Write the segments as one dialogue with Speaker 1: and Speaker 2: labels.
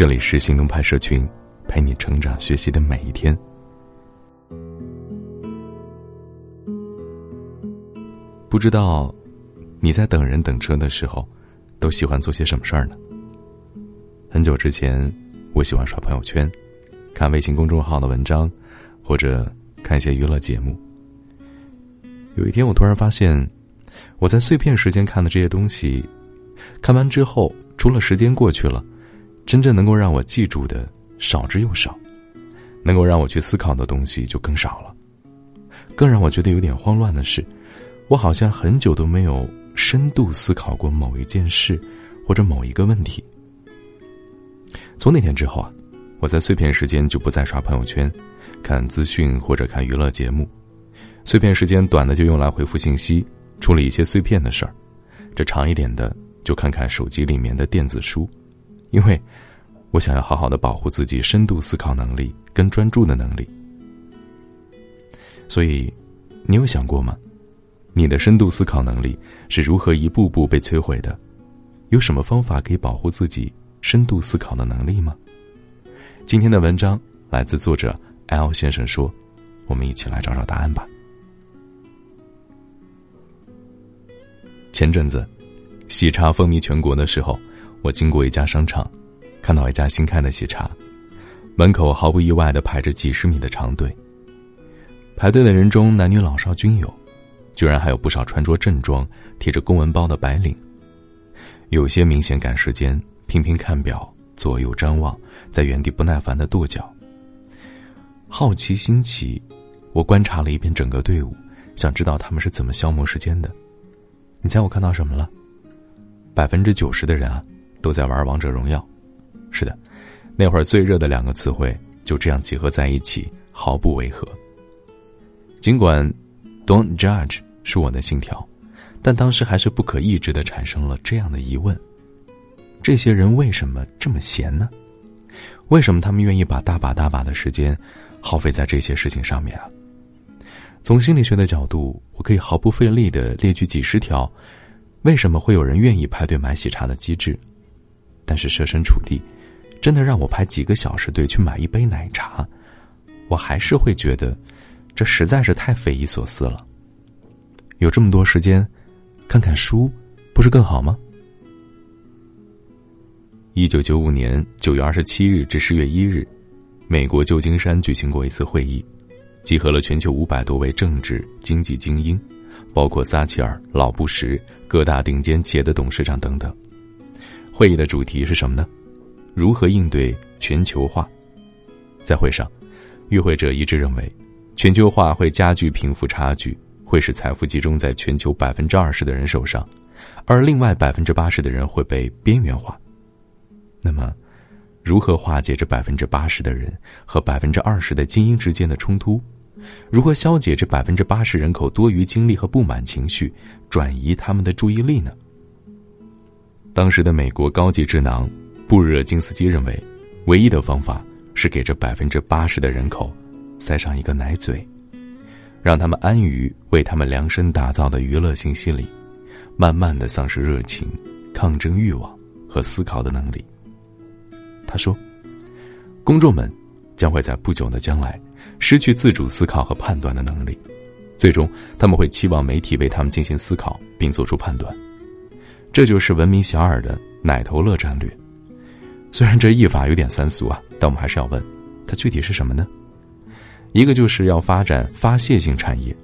Speaker 1: 这里是行动派社群，陪你成长学习的每一天。不知道你在等人等车的时候，都喜欢做些什么事儿呢？很久之前，我喜欢刷朋友圈，看微信公众号的文章，或者看一些娱乐节目。有一天，我突然发现，我在碎片时间看的这些东西，看完之后，除了时间过去了，真正能够让我记住的少之又少，能够让我去思考的东西就更少了。更让我觉得有点慌乱的是，我好像很久都没有深度思考过某一件事，或者某一个问题。从那天之后啊，我在碎片时间就不再刷朋友圈，看资讯或者看娱乐节目。碎片时间短的就用来回复信息，处理一些碎片的事儿；这长一点的就看看手机里面的电子书，因为，我想要好好的保护自己深度思考能力跟专注的能力。所以，你有想过吗？你的深度思考能力是如何一步步被摧毁的？有什么方法可以保护自己深度思考的能力吗？今天的文章来自作者 L 先生说：“我们一起来找找答案吧。”前阵子，喜茶风靡全国的时候，我经过一家商场，看到一家新开的喜茶，门口毫不意外的排着几十米的长队。排队的人中，男女老少均有，居然还有不少穿着正装、提着公文包的白领。有些明显赶时间，频频看表，左右张望，在原地不耐烦的跺脚。好奇心起，我观察了一遍整个队伍，想知道他们是怎么消磨时间的。你猜我看到什么了？百分之九十的人啊，都在玩王者荣耀。是的，那会儿最热的两个词汇就这样结合在一起，毫不违和。尽管 “Don't judge” 是我的信条，但当时还是不可抑制的产生了这样的疑问：这些人为什么这么闲呢？为什么他们愿意把大把大把的时间耗费在这些事情上面啊？从心理学的角度，我可以毫不费力的列举几十条，为什么会有人愿意排队买喜茶的机制。但是设身处地，真的让我排几个小时队去买一杯奶茶，我还是会觉得，这实在是太匪夷所思了。有这么多时间，看看书，不是更好吗？一九九五年九月二十七日至十月一日，美国旧金山举行过一次会议。集合了全球五百多位政治经济精英，包括撒切尔、老布什、各大顶尖企业的董事长等等。会议的主题是什么呢？如何应对全球化？在会上，与会者一致认为，全球化会加剧贫富差距，会使财富集中在全球百分之二十的人手上，而另外百分之八十的人会被边缘化。那么，如何化解这百分之八十的人和百分之二十的精英之间的冲突？如何消解这百分之八十人口多余精力和不满情绪，转移他们的注意力呢？当时的美国高级智囊布热津斯基认为，唯一的方法是给这百分之八十的人口塞上一个奶嘴，让他们安于为他们量身打造的娱乐信息里，慢慢的丧失热情、抗争欲望和思考的能力。他说：“公众们将会在不久的将来失去自主思考和判断的能力，最终他们会期望媒体为他们进行思考并做出判断。这就是闻名遐迩的奶头乐战略。虽然这译法有点三俗啊，但我们还是要问：它具体是什么呢？一个就是要发展发泄性产业，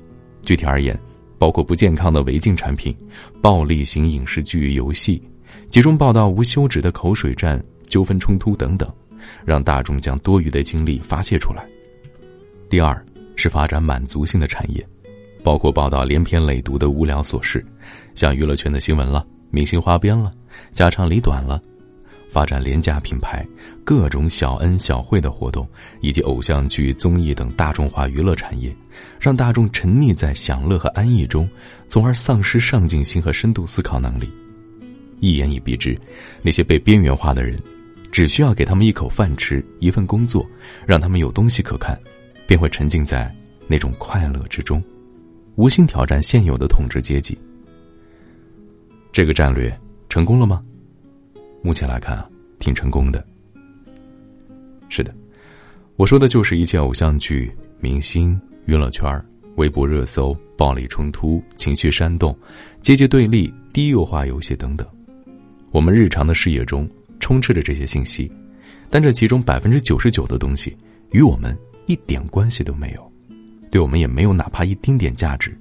Speaker 1: 具体而言，包括不健康的违禁产品、暴力型影视剧、游戏，集中报道无休止的口水战。”纠纷冲突等等，让大众将多余的精力发泄出来。第二是发展满足性的产业，包括报道连篇累牍的无聊琐事，像娱乐圈的新闻了、明星花边了、家长里短了；发展廉价品牌、各种小恩小惠的活动，以及偶像剧、综艺等大众化娱乐产业，让大众沉溺在享乐和安逸中，从而丧失上进心和深度思考能力。一言以蔽之，那些被边缘化的人。只需要给他们一口饭吃，一份工作，让他们有东西可看，便会沉浸在那种快乐之中，无心挑战现有的统治阶级。这个战略成功了吗？目前来看啊，挺成功的。是的，我说的就是一切偶像剧、明星、娱乐圈、微博热搜、暴力冲突、情绪煽动、阶级对立、低幼化游戏等等。我们日常的视野中充斥着这些信息，但这其中百分之九十九的东西与我们一点关系都没有，对我们也没有哪怕一丁点价值。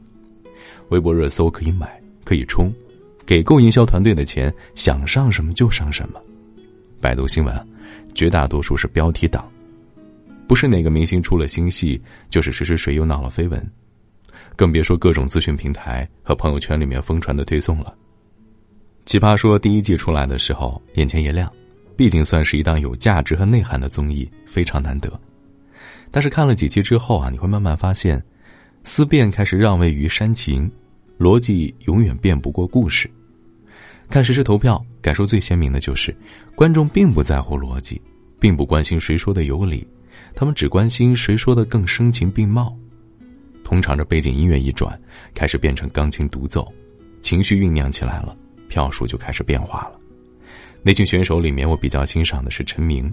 Speaker 1: 微博热搜可以买，可以冲，给够营销团队的钱，想上什么就上什么。百度新闻。绝大多数是标题党，不是哪个明星出了新戏，就是谁谁谁又闹了绯闻，更别说各种资讯平台和朋友圈里面疯传的推送了。奇葩说第一季出来的时候，眼前一亮，毕竟算是一档有价值和内涵的综艺，非常难得。但是看了几期之后啊，你会慢慢发现，思辨开始让位于煽情，逻辑永远辩不过故事。看实时投票，感受最鲜明的就是，观众并不在乎逻辑，并不关心谁说的有理，他们只关心谁说的更声情并茂。通常这背景音乐一转，开始变成钢琴独奏，情绪酝酿起来了，票数就开始变化了。那群选手里面，我比较欣赏的是陈明，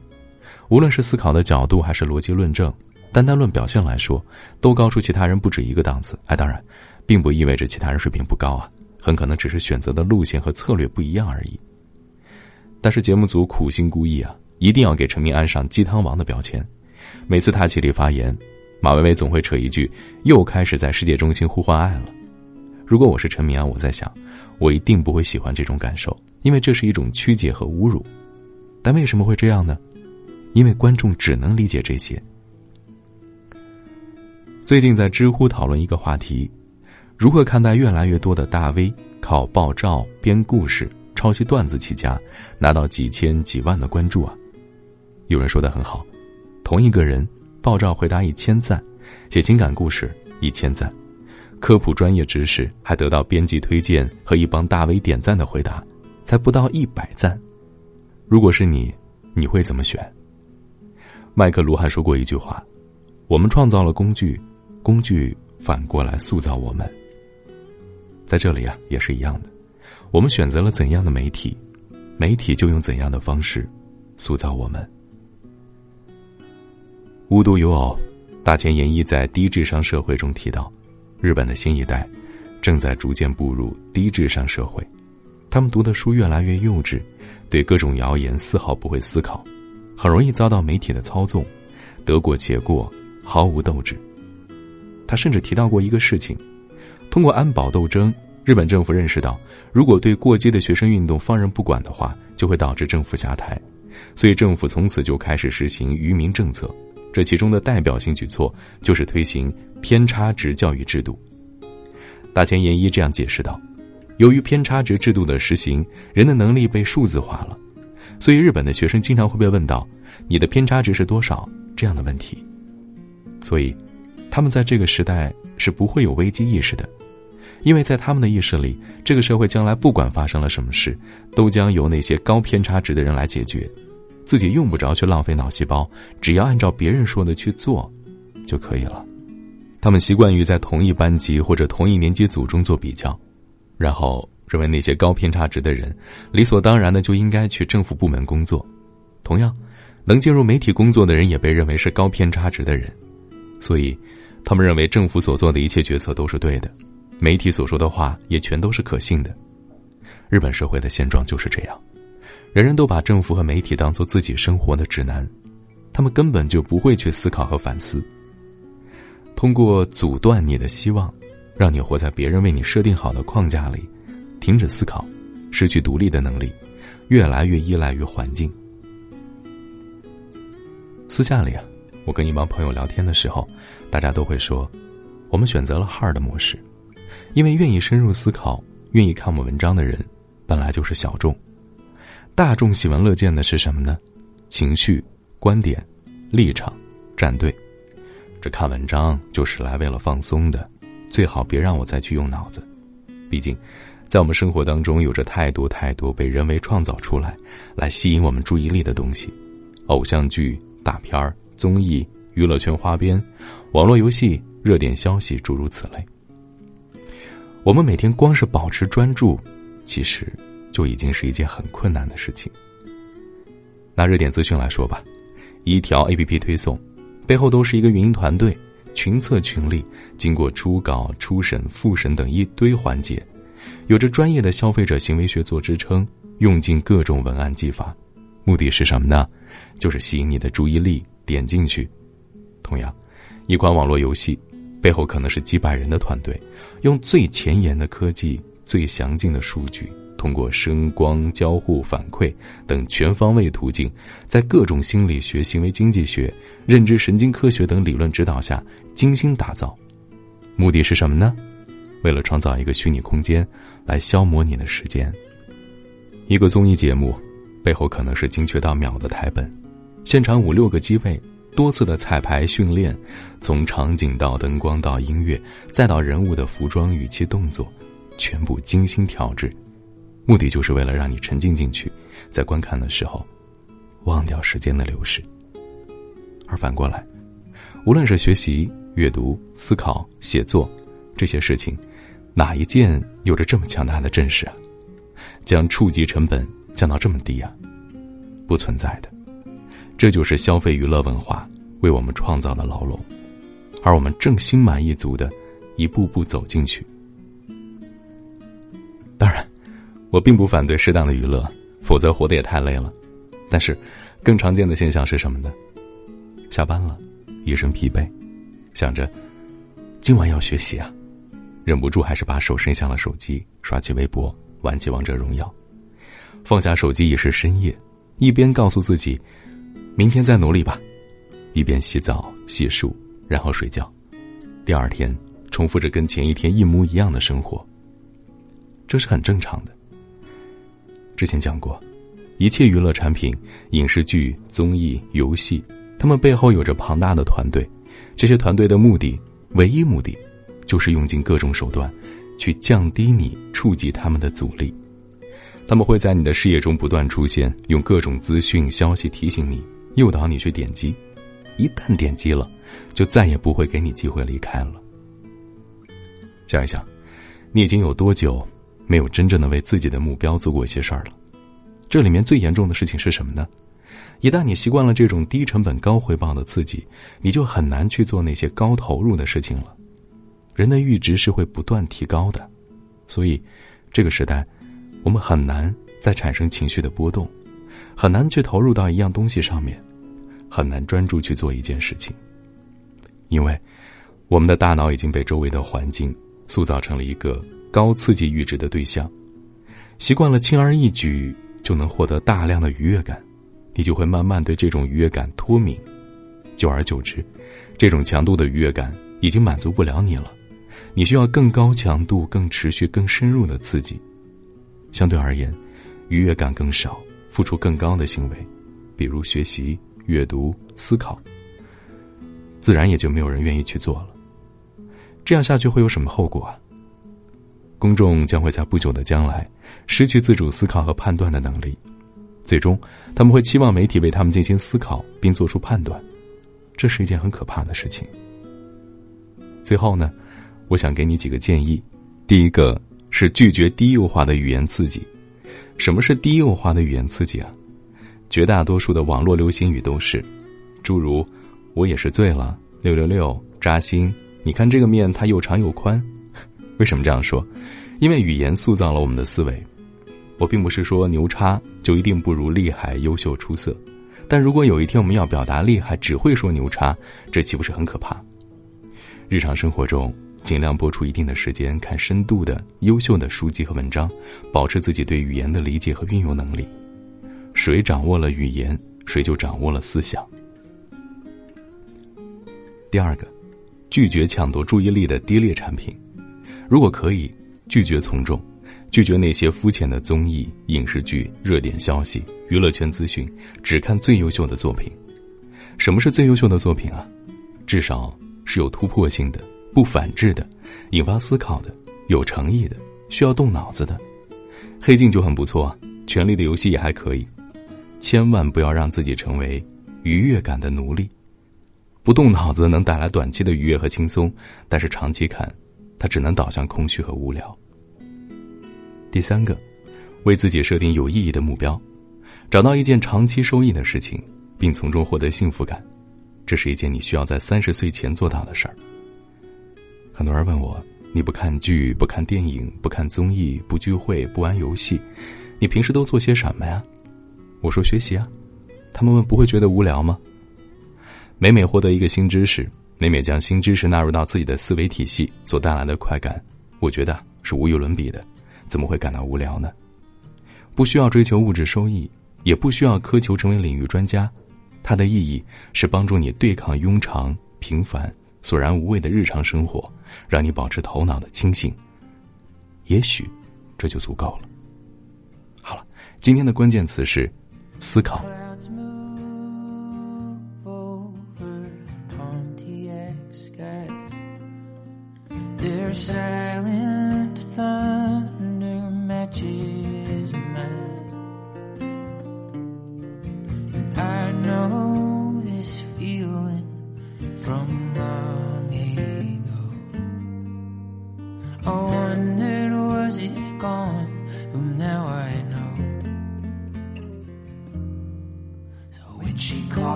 Speaker 1: 无论是思考的角度还是逻辑论证，单单论表现来说，都高出其他人不止一个档次。哎，当然，并不意味着其他人水平不高啊。很可能只是选择的路线和策略不一样而已。但是节目组苦心孤诣啊，一定要给陈明安上“鸡汤王”的标签。每次他起立发言，马薇薇总会扯一句：“又开始在世界中心呼唤爱了。”如果我是陈明安，我在想，我一定不会喜欢这种感受，因为这是一种曲解和侮辱。但为什么会这样呢？因为观众只能理解这些。最近在知乎讨论一个话题。如何看待越来越多的大 V 靠爆照、编故事、抄袭段子起家，拿到几千几万的关注啊？有人说的很好，同一个人爆照回答一千赞，写情感故事一千赞，科普专业知识还得到编辑推荐和一帮大 V 点赞的回答，才不到一百赞。如果是你，你会怎么选？麦克卢汉说过一句话：“我们创造了工具，工具反过来塑造我们。”在这里啊，也是一样的。我们选择了怎样的媒体，媒体就用怎样的方式塑造我们。无独有偶，大前研一在低智商社会中提到，日本的新一代正在逐渐步入低智商社会，他们读的书越来越幼稚，对各种谣言丝毫不会思考，很容易遭到媒体的操纵，得过且过，毫无斗志。他甚至提到过一个事情。通过安保斗争，日本政府认识到，如果对过激的学生运动放任不管的话，就会导致政府下台，所以政府从此就开始实行愚民政策。这其中的代表性举措就是推行偏差值教育制度。大前研一这样解释道：“由于偏差值制度的实行，人的能力被数字化了，所以日本的学生经常会被问到‘你的偏差值是多少’这样的问题。所以，他们在这个时代是不会有危机意识的。”因为在他们的意识里，这个社会将来不管发生了什么事，都将由那些高偏差值的人来解决，自己用不着去浪费脑细胞，只要按照别人说的去做，就可以了。他们习惯于在同一班级或者同一年级组中做比较，然后认为那些高偏差值的人，理所当然的就应该去政府部门工作。同样，能进入媒体工作的人也被认为是高偏差值的人，所以，他们认为政府所做的一切决策都是对的。媒体所说的话也全都是可信的。日本社会的现状就是这样，人人都把政府和媒体当做自己生活的指南，他们根本就不会去思考和反思。通过阻断你的希望，让你活在别人为你设定好的框架里，停止思考，失去独立的能力，越来越依赖于环境。私下里啊，我跟一帮朋友聊天的时候，大家都会说，我们选择了 hard 模式。因为愿意深入思考、愿意看我们文章的人，本来就是小众。大众喜闻乐见的是什么呢？情绪、观点、立场、站队。这看文章就是来为了放松的，最好别让我再去用脑子。毕竟，在我们生活当中，有着太多太多被人为创造出来、来吸引我们注意力的东西：偶像剧、大片儿、综艺、娱乐圈花边、网络游戏、热点消息，诸如此类。我们每天光是保持专注，其实就已经是一件很困难的事情。拿热点资讯来说吧，一条 A P P 推送，背后都是一个运营团队，群策群力，经过初稿、初审、复审等一堆环节，有着专业的消费者行为学做支撑，用尽各种文案技法，目的是什么呢？就是吸引你的注意力，点进去。同样，一款网络游戏，背后可能是几百人的团队，用最前沿的科技、最详尽的数据。通过声光交互反馈等全方位途径，在各种心理学、行为经济学、认知神经科学等理论指导下精心打造，目的是什么呢？为了创造一个虚拟空间来消磨你的时间。一个综艺节目背后可能是精确到秒的台本，现场五六个机位，多次的彩排训练，从场景到灯光到音乐，再到人物的服装、语气、动作，全部精心调制。目的就是为了让你沉浸进去，在观看的时候，忘掉时间的流逝。而反过来，无论是学习、阅读、思考、写作这些事情，哪一件有着这么强大的阵势啊？将触及成本降到这么低啊？不存在的。这就是消费娱乐文化为我们创造的牢笼，而我们正心满意足的一步步走进去。当然。我并不反对适当的娱乐，否则活得也太累了。但是，更常见的现象是什么呢？下班了，一身疲惫，想着今晚要学习啊，忍不住还是把手伸向了手机，刷起微博，玩起王者荣耀。放下手机已是深夜，一边告诉自己明天再努力吧，一边洗澡、洗漱，然后睡觉。第二天，重复着跟前一天一模一样的生活。这是很正常的。之前讲过，一切娱乐产品、影视剧、综艺、游戏，他们背后有着庞大的团队。这些团队的目的，唯一目的，就是用尽各种手段，去降低你触及他们的阻力。他们会在你的视野中不断出现，用各种资讯、消息提醒你，诱导你去点击。一旦点击了，就再也不会给你机会离开了。想一想，你已经有多久？没有真正的为自己的目标做过一些事儿了，这里面最严重的事情是什么呢？一旦你习惯了这种低成本高回报的刺激，你就很难去做那些高投入的事情了。人的阈值是会不断提高的，所以这个时代，我们很难再产生情绪的波动，很难去投入到一样东西上面，很难专注去做一件事情，因为我们的大脑已经被周围的环境塑造成了一个。高刺激阈值的对象，习惯了轻而易举就能获得大量的愉悦感，你就会慢慢对这种愉悦感脱敏，久而久之，这种强度的愉悦感已经满足不了你了，你需要更高强度、更持续、更深入的刺激。相对而言，愉悦感更少、付出更高的行为，比如学习、阅读、思考，自然也就没有人愿意去做了。这样下去会有什么后果啊？公众将会在不久的将来失去自主思考和判断的能力，最终他们会期望媒体为他们进行思考并做出判断，这是一件很可怕的事情。最后呢，我想给你几个建议：第一个是拒绝低幼化的语言刺激。什么是低幼化的语言刺激啊？绝大多数的网络流行语都是，诸如“我也是醉了”“六六六”“扎心”“你看这个面它又长又宽”。为什么这样说？因为语言塑造了我们的思维。我并不是说牛叉就一定不如厉害、优秀、出色。但如果有一天我们要表达厉害，只会说牛叉，这岂不是很可怕？日常生活中，尽量播出一定的时间看深度的、优秀的书籍和文章，保持自己对语言的理解和运用能力。谁掌握了语言，谁就掌握了思想。第二个，拒绝抢夺注意力的低劣产品。如果可以，拒绝从众，拒绝那些肤浅的综艺、影视剧、热点消息、娱乐圈资讯，只看最优秀的作品。什么是最优秀的作品啊？至少是有突破性的、不反制的、引发思考的、有诚意的、需要动脑子的。黑镜就很不错啊，权力的游戏也还可以。千万不要让自己成为愉悦感的奴隶。不动脑子能带来短期的愉悦和轻松，但是长期看。它只能导向空虚和无聊。第三个，为自己设定有意义的目标，找到一件长期收益的事情，并从中获得幸福感，这是一件你需要在三十岁前做到的事儿。很多人问我：“你不看剧，不看电影，不看综艺，不聚会，不玩游戏，你平时都做些什么呀？”我说：“学习啊。”他们问：“不会觉得无聊吗？”每每获得一个新知识，每每将新知识纳入到自己的思维体系所带来的快感，我觉得是无与伦比的，怎么会感到无聊呢？不需要追求物质收益，也不需要苛求成为领域专家，它的意义是帮助你对抗庸常、平凡、索然无味的日常生活。让你保持头脑的清醒，也许这就足够了。好了，今天的关键词是思考。
Speaker 2: she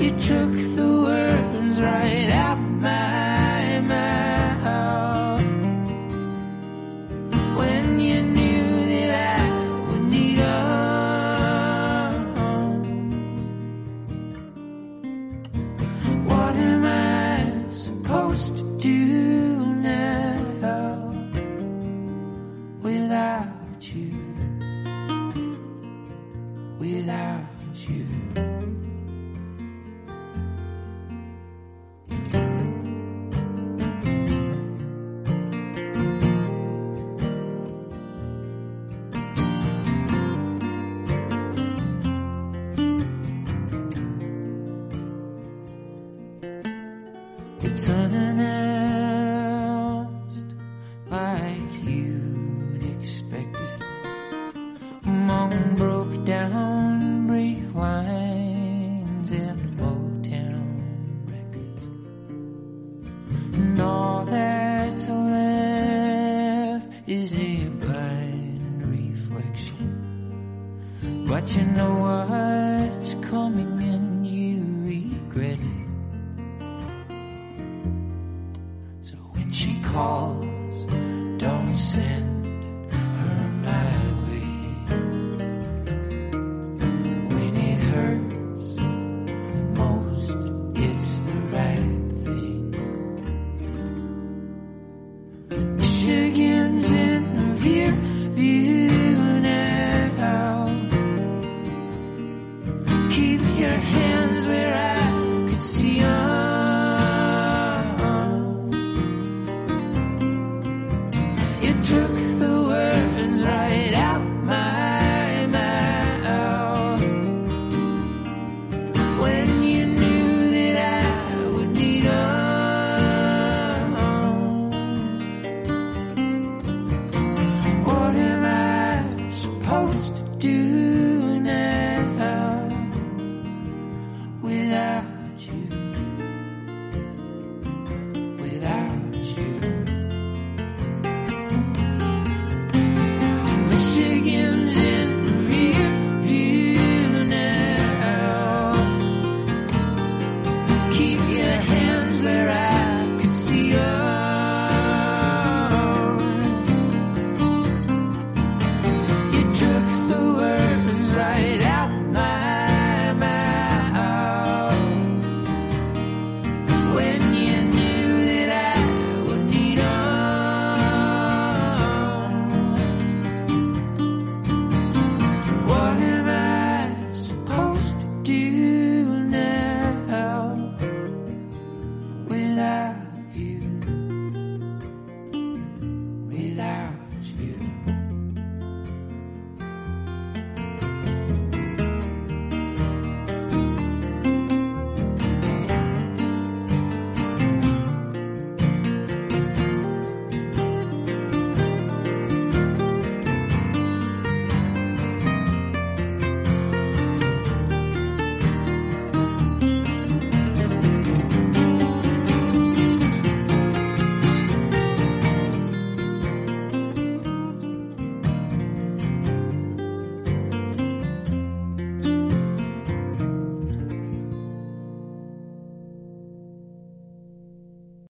Speaker 2: You took the words right out my Call.